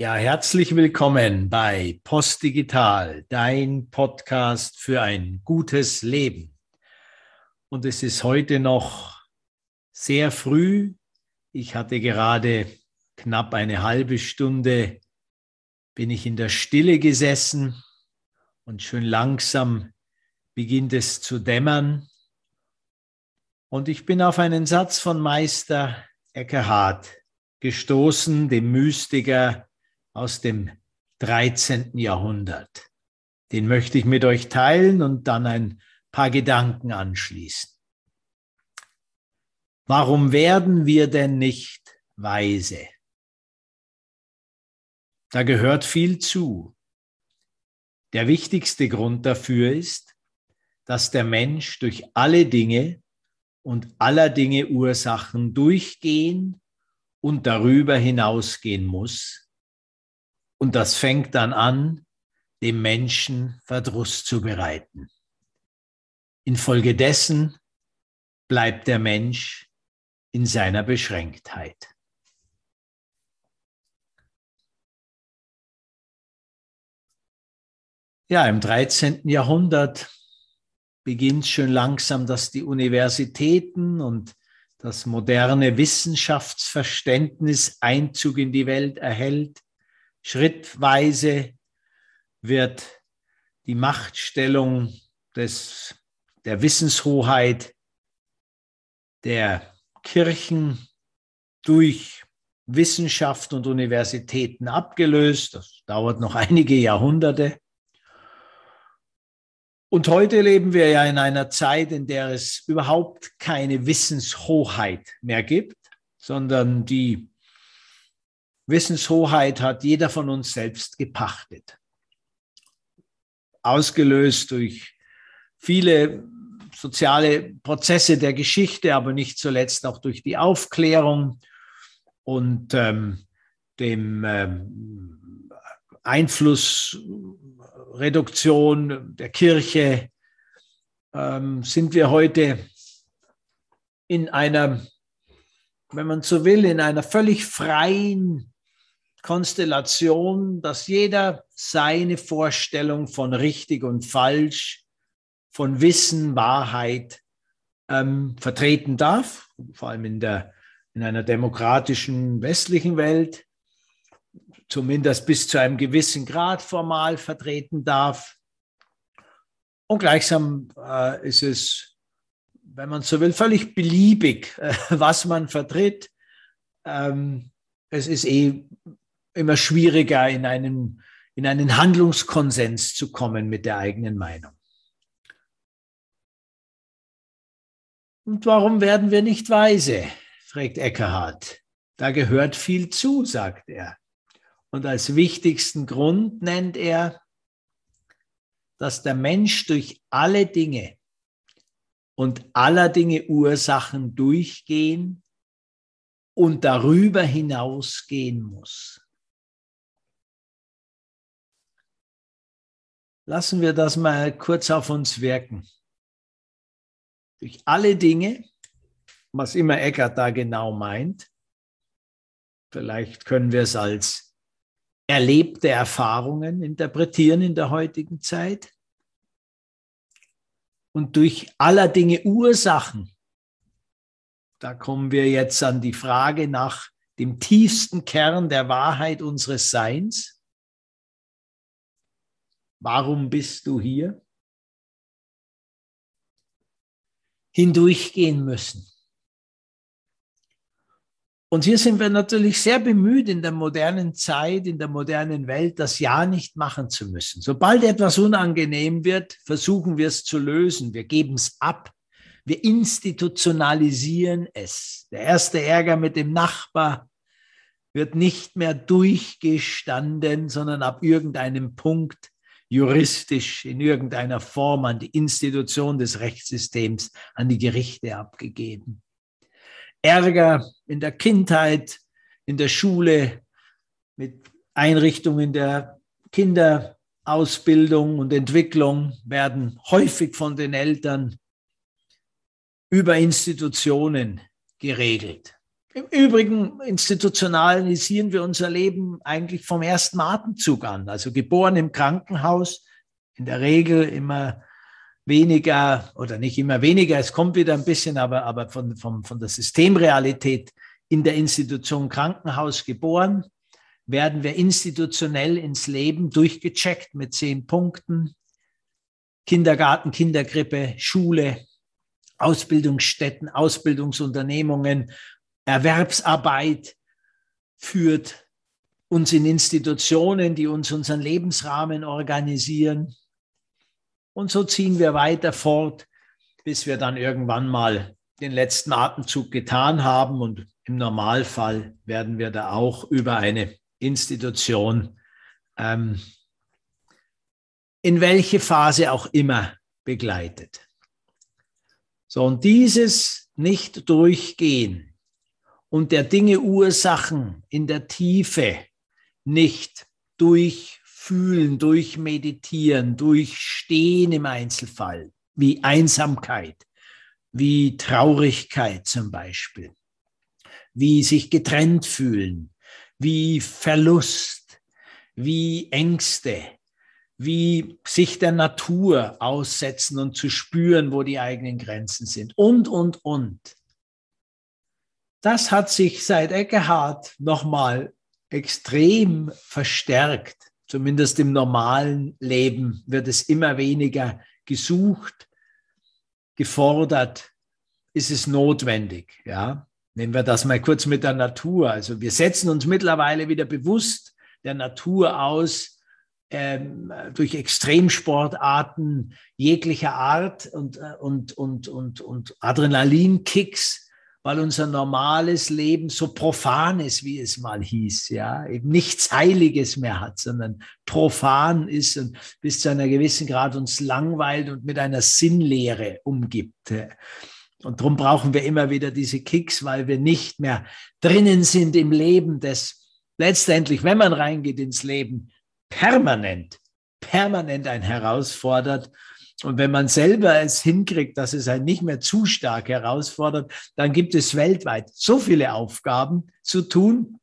Ja, herzlich willkommen bei Postdigital, dein Podcast für ein gutes Leben. Und es ist heute noch sehr früh. Ich hatte gerade knapp eine halbe Stunde, bin ich in der Stille gesessen und schön langsam beginnt es zu dämmern. Und ich bin auf einen Satz von Meister Eckhart gestoßen, dem Mystiker aus dem 13. Jahrhundert. Den möchte ich mit euch teilen und dann ein paar Gedanken anschließen. Warum werden wir denn nicht weise? Da gehört viel zu. Der wichtigste Grund dafür ist, dass der Mensch durch alle Dinge und aller Dinge Ursachen durchgehen und darüber hinausgehen muss, und das fängt dann an, dem Menschen Verdruss zu bereiten. Infolgedessen bleibt der Mensch in seiner Beschränktheit. Ja, im 13. Jahrhundert beginnt schon langsam, dass die Universitäten und das moderne Wissenschaftsverständnis Einzug in die Welt erhält. Schrittweise wird die Machtstellung des, der Wissenshoheit der Kirchen durch Wissenschaft und Universitäten abgelöst. Das dauert noch einige Jahrhunderte. Und heute leben wir ja in einer Zeit, in der es überhaupt keine Wissenshoheit mehr gibt, sondern die Wissenshoheit hat jeder von uns selbst gepachtet. Ausgelöst durch viele soziale Prozesse der Geschichte, aber nicht zuletzt auch durch die Aufklärung und ähm, dem ähm, Einflussreduktion der Kirche ähm, sind wir heute in einer, wenn man so will, in einer völlig freien Konstellation, dass jeder seine Vorstellung von richtig und falsch, von Wissen, Wahrheit ähm, vertreten darf, vor allem in, der, in einer demokratischen westlichen Welt, zumindest bis zu einem gewissen Grad formal vertreten darf. Und gleichsam äh, ist es, wenn man so will, völlig beliebig, äh, was man vertritt. Ähm, es ist eh immer schwieriger, in einen, in einen Handlungskonsens zu kommen mit der eigenen Meinung. Und warum werden wir nicht weise? fragt Eckhart. Da gehört viel zu, sagt er. Und als wichtigsten Grund nennt er, dass der Mensch durch alle Dinge und aller Dinge Ursachen durchgehen und darüber hinausgehen muss. Lassen wir das mal kurz auf uns wirken. Durch alle Dinge, was immer Eckert da genau meint, vielleicht können wir es als erlebte Erfahrungen interpretieren in der heutigen Zeit. Und durch aller Dinge Ursachen, da kommen wir jetzt an die Frage nach dem tiefsten Kern der Wahrheit unseres Seins. Warum bist du hier? Hindurchgehen müssen. Und hier sind wir natürlich sehr bemüht in der modernen Zeit, in der modernen Welt, das Ja nicht machen zu müssen. Sobald etwas unangenehm wird, versuchen wir es zu lösen. Wir geben es ab. Wir institutionalisieren es. Der erste Ärger mit dem Nachbar wird nicht mehr durchgestanden, sondern ab irgendeinem Punkt juristisch in irgendeiner Form an die Institution des Rechtssystems, an die Gerichte abgegeben. Ärger in der Kindheit, in der Schule, mit Einrichtungen der Kinderausbildung und Entwicklung werden häufig von den Eltern über Institutionen geregelt. Im Übrigen institutionalisieren wir unser Leben eigentlich vom ersten Atemzug an. Also geboren im Krankenhaus, in der Regel immer weniger oder nicht immer weniger, es kommt wieder ein bisschen, aber, aber von, von, von der Systemrealität in der Institution Krankenhaus geboren, werden wir institutionell ins Leben durchgecheckt mit zehn Punkten. Kindergarten, Kinderkrippe, Schule, Ausbildungsstätten, Ausbildungsunternehmungen, Erwerbsarbeit führt uns in Institutionen, die uns unseren Lebensrahmen organisieren. Und so ziehen wir weiter fort, bis wir dann irgendwann mal den letzten Atemzug getan haben. Und im Normalfall werden wir da auch über eine Institution, ähm, in welche Phase auch immer begleitet. So, und dieses nicht durchgehen und der Dinge Ursachen in der Tiefe nicht durchfühlen, durchmeditieren, durchstehen im Einzelfall, wie Einsamkeit, wie Traurigkeit zum Beispiel, wie sich getrennt fühlen, wie Verlust, wie Ängste, wie sich der Natur aussetzen und zu spüren, wo die eigenen Grenzen sind und, und, und. Das hat sich seit Eckehard nochmal extrem verstärkt. Zumindest im normalen Leben wird es immer weniger gesucht, gefordert, ist es notwendig. Ja? Nehmen wir das mal kurz mit der Natur. Also wir setzen uns mittlerweile wieder bewusst der Natur aus, ähm, durch Extremsportarten jeglicher Art und, äh, und, und, und, und Adrenalinkicks, weil unser normales Leben so profan ist, wie es mal hieß, ja, eben nichts Heiliges mehr hat, sondern profan ist und bis zu einer gewissen Grad uns langweilt und mit einer Sinnlehre umgibt. Und darum brauchen wir immer wieder diese Kicks, weil wir nicht mehr drinnen sind im Leben, das letztendlich, wenn man reingeht ins Leben, permanent, permanent ein herausfordert. Und wenn man selber es hinkriegt, dass es einen nicht mehr zu stark herausfordert, dann gibt es weltweit so viele Aufgaben zu tun,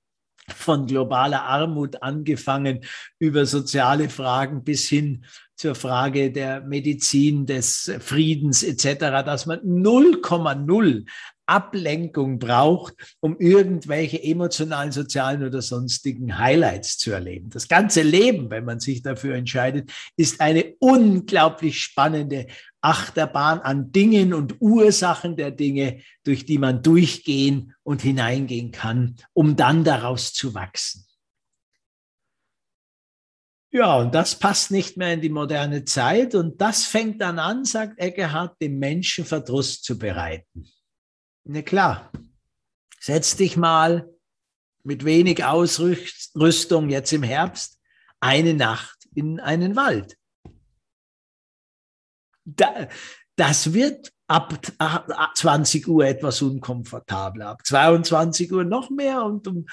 von globaler Armut angefangen über soziale Fragen bis hin zur Frage der Medizin, des Friedens etc., dass man 0,0 Ablenkung braucht, um irgendwelche emotionalen, sozialen oder sonstigen Highlights zu erleben. Das ganze Leben, wenn man sich dafür entscheidet, ist eine unglaublich spannende Achterbahn an Dingen und Ursachen der Dinge, durch die man durchgehen und hineingehen kann, um dann daraus zu wachsen. Ja, und das passt nicht mehr in die moderne Zeit und das fängt dann an, sagt Eckehard, dem Menschen Verdruss zu bereiten. Na klar, setz dich mal mit wenig Ausrüstung jetzt im Herbst eine Nacht in einen Wald. das wird ab 20 Uhr etwas unkomfortabler, ab 22 Uhr noch mehr und um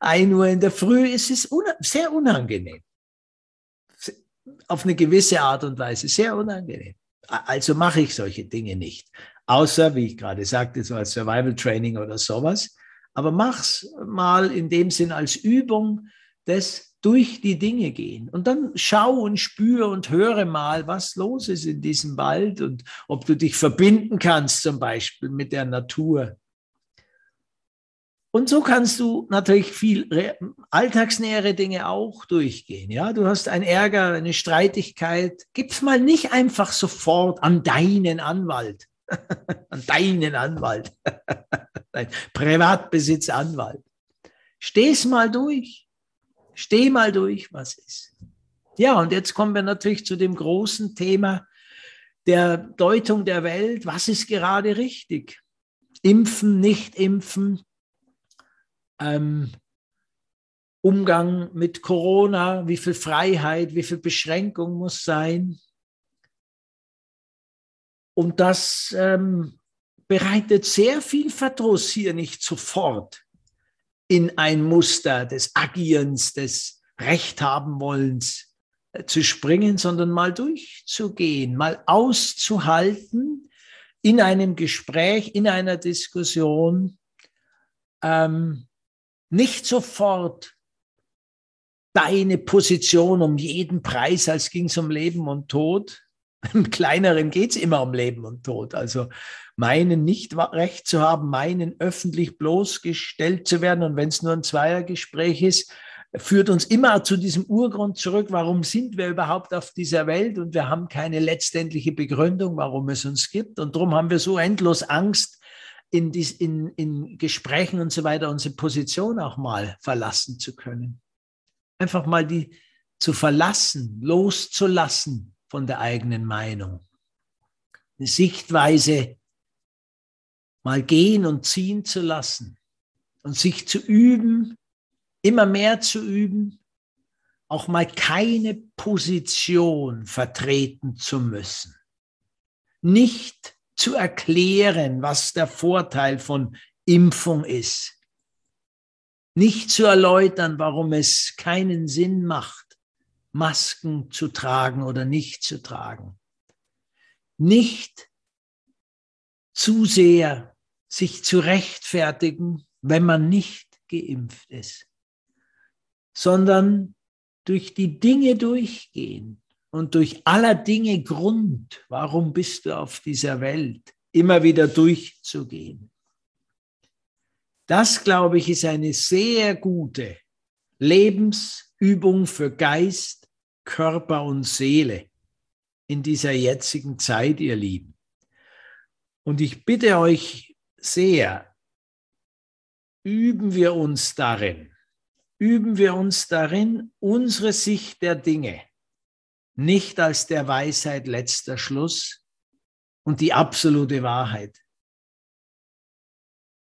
1 Uhr in der Früh ist es sehr unangenehm. Auf eine gewisse Art und Weise sehr unangenehm. Also mache ich solche Dinge nicht außer, wie ich gerade sagte, so als Survival Training oder sowas. Aber mach's mal in dem Sinn als Übung des durch die Dinge gehen. Und dann schau und spüre und höre mal, was los ist in diesem Wald und ob du dich verbinden kannst zum Beispiel mit der Natur. Und so kannst du natürlich viel alltagsnähere Dinge auch durchgehen. Ja, du hast einen Ärger, eine Streitigkeit. Gib's mal nicht einfach sofort an deinen Anwalt an deinen Anwalt, dein Privatbesitzanwalt. Steh's mal durch. Steh mal durch, was ist. Ja, und jetzt kommen wir natürlich zu dem großen Thema der Deutung der Welt. Was ist gerade richtig? Impfen, nicht impfen, ähm, Umgang mit Corona, wie viel Freiheit, wie viel Beschränkung muss sein. Und das ähm, bereitet sehr viel Verdruss hier nicht sofort in ein Muster des Agierens, des Rechthabenwollens äh, zu springen, sondern mal durchzugehen, mal auszuhalten in einem Gespräch, in einer Diskussion, ähm, nicht sofort deine Position um jeden Preis, als ging es um Leben und Tod. Im Kleineren geht es immer um Leben und Tod. Also meinen nicht recht zu haben, meinen öffentlich bloßgestellt zu werden und wenn es nur ein Zweiergespräch ist, führt uns immer zu diesem Urgrund zurück, warum sind wir überhaupt auf dieser Welt und wir haben keine letztendliche Begründung, warum es uns gibt. Und darum haben wir so endlos Angst, in, dies, in, in Gesprächen und so weiter unsere Position auch mal verlassen zu können. Einfach mal die zu verlassen, loszulassen von der eigenen Meinung. Eine Sichtweise mal gehen und ziehen zu lassen und sich zu üben, immer mehr zu üben, auch mal keine Position vertreten zu müssen. Nicht zu erklären, was der Vorteil von Impfung ist. Nicht zu erläutern, warum es keinen Sinn macht, Masken zu tragen oder nicht zu tragen. Nicht zu sehr sich zu rechtfertigen, wenn man nicht geimpft ist sondern durch die Dinge durchgehen und durch aller Dinge Grund, warum bist du auf dieser Welt, immer wieder durchzugehen. Das, glaube ich, ist eine sehr gute Lebensübung für Geist, Körper und Seele in dieser jetzigen Zeit, ihr Lieben. Und ich bitte euch sehr, üben wir uns darin, üben wir uns darin, unsere Sicht der Dinge nicht als der Weisheit letzter Schluss und die absolute Wahrheit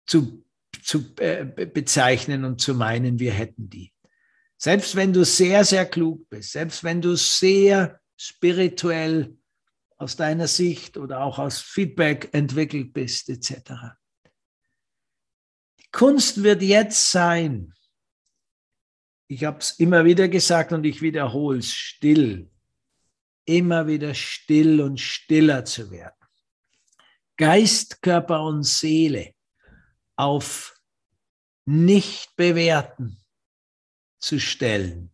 zu, zu äh, bezeichnen und zu meinen, wir hätten die. Selbst wenn du sehr, sehr klug bist, selbst wenn du sehr spirituell aus deiner Sicht oder auch aus Feedback entwickelt bist, etc. Die Kunst wird jetzt sein, ich habe es immer wieder gesagt und ich wiederhole es, still. Immer wieder still und stiller zu werden. Geist, Körper und Seele auf nicht bewerten zu stellen.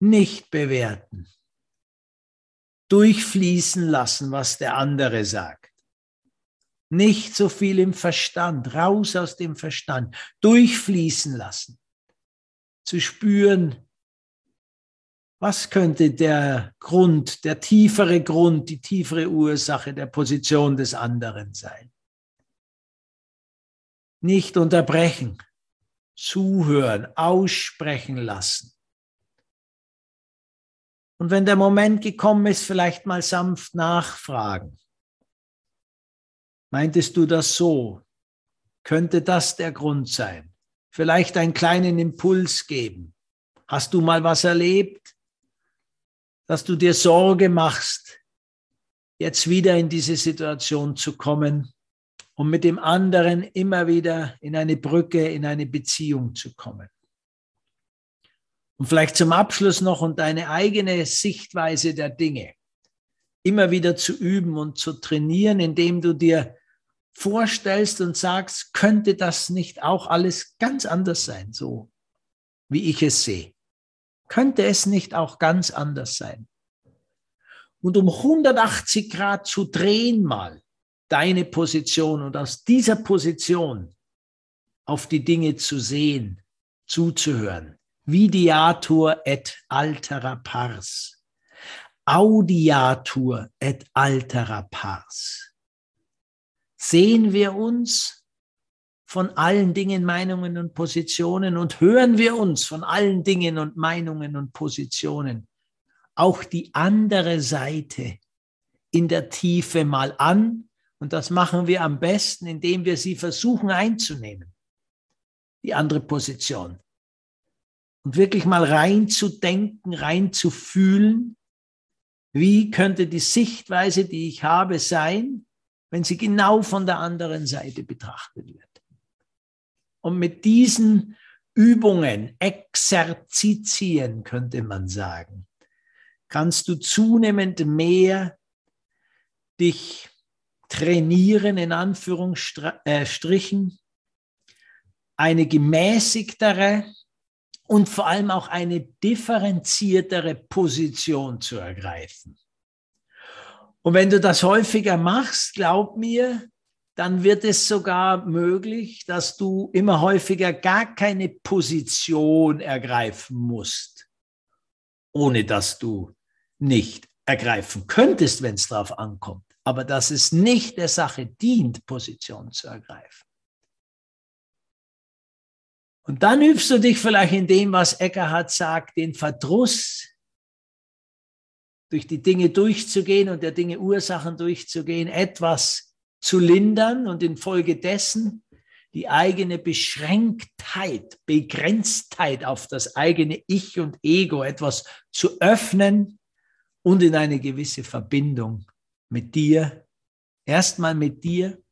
Nicht bewerten. Durchfließen lassen, was der andere sagt. Nicht so viel im Verstand, raus aus dem Verstand. Durchfließen lassen zu spüren, was könnte der Grund, der tiefere Grund, die tiefere Ursache der Position des anderen sein. Nicht unterbrechen, zuhören, aussprechen lassen. Und wenn der Moment gekommen ist, vielleicht mal sanft nachfragen. Meintest du das so? Könnte das der Grund sein? vielleicht einen kleinen Impuls geben. Hast du mal was erlebt, dass du dir Sorge machst, jetzt wieder in diese Situation zu kommen, um mit dem anderen immer wieder in eine Brücke, in eine Beziehung zu kommen? Und vielleicht zum Abschluss noch und deine eigene Sichtweise der Dinge immer wieder zu üben und zu trainieren, indem du dir vorstellst und sagst, könnte das nicht auch alles ganz anders sein, so wie ich es sehe? Könnte es nicht auch ganz anders sein? Und um 180 Grad zu drehen mal deine Position und aus dieser Position auf die Dinge zu sehen, zuzuhören. Vidiatur et altera pars. Audiatur et altera pars Sehen wir uns von allen Dingen, Meinungen und Positionen und hören wir uns von allen Dingen und Meinungen und Positionen auch die andere Seite in der Tiefe mal an. Und das machen wir am besten, indem wir sie versuchen einzunehmen, die andere Position. Und wirklich mal reinzudenken, reinzufühlen, wie könnte die Sichtweise, die ich habe, sein, wenn sie genau von der anderen Seite betrachtet wird. Und mit diesen Übungen, Exerzitien könnte man sagen, kannst du zunehmend mehr dich trainieren, in Anführungsstrichen, eine gemäßigtere und vor allem auch eine differenziertere Position zu ergreifen. Und wenn du das häufiger machst, glaub mir, dann wird es sogar möglich, dass du immer häufiger gar keine Position ergreifen musst, ohne dass du nicht ergreifen könntest, wenn es darauf ankommt, aber dass es nicht der Sache dient, Position zu ergreifen. Und dann übst du dich vielleicht in dem, was Eckhart sagt, den Verdruss, durch die Dinge durchzugehen und der Dinge Ursachen durchzugehen, etwas zu lindern und infolgedessen die eigene Beschränktheit, Begrenztheit auf das eigene Ich und Ego etwas zu öffnen und in eine gewisse Verbindung mit dir, erstmal mit dir,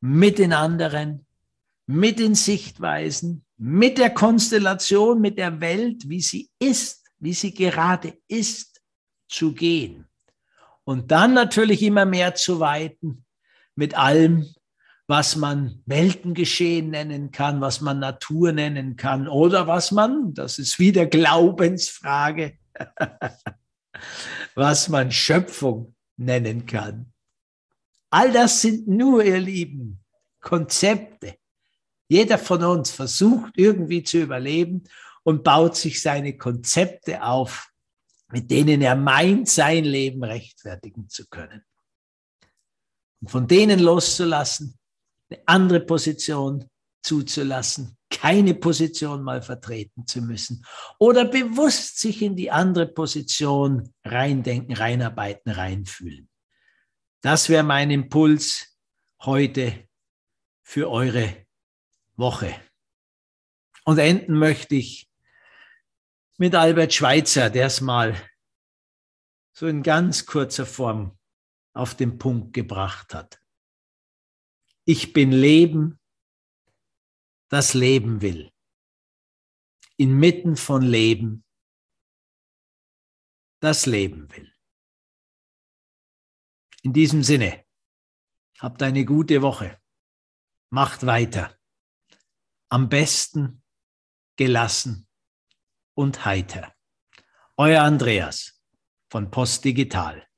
mit den anderen, mit den Sichtweisen, mit der Konstellation, mit der Welt, wie sie ist, wie sie gerade ist, zu gehen. Und dann natürlich immer mehr zu weiten mit allem, was man Weltengeschehen nennen kann, was man Natur nennen kann oder was man, das ist wieder Glaubensfrage, was man Schöpfung nennen kann. All das sind nur, ihr Lieben, Konzepte. Jeder von uns versucht irgendwie zu überleben und baut sich seine Konzepte auf, mit denen er meint, sein Leben rechtfertigen zu können. Und von denen loszulassen, eine andere Position zuzulassen, keine Position mal vertreten zu müssen oder bewusst sich in die andere Position reindenken, reinarbeiten, reinfühlen. Das wäre mein Impuls heute für eure Woche. Und enden möchte ich mit Albert Schweitzer, der es mal so in ganz kurzer Form auf den Punkt gebracht hat. Ich bin Leben, das Leben will. Inmitten von Leben, das Leben will. In diesem Sinne, habt eine gute Woche. Macht weiter. Am besten gelassen und heiter. Euer Andreas von Post Digital.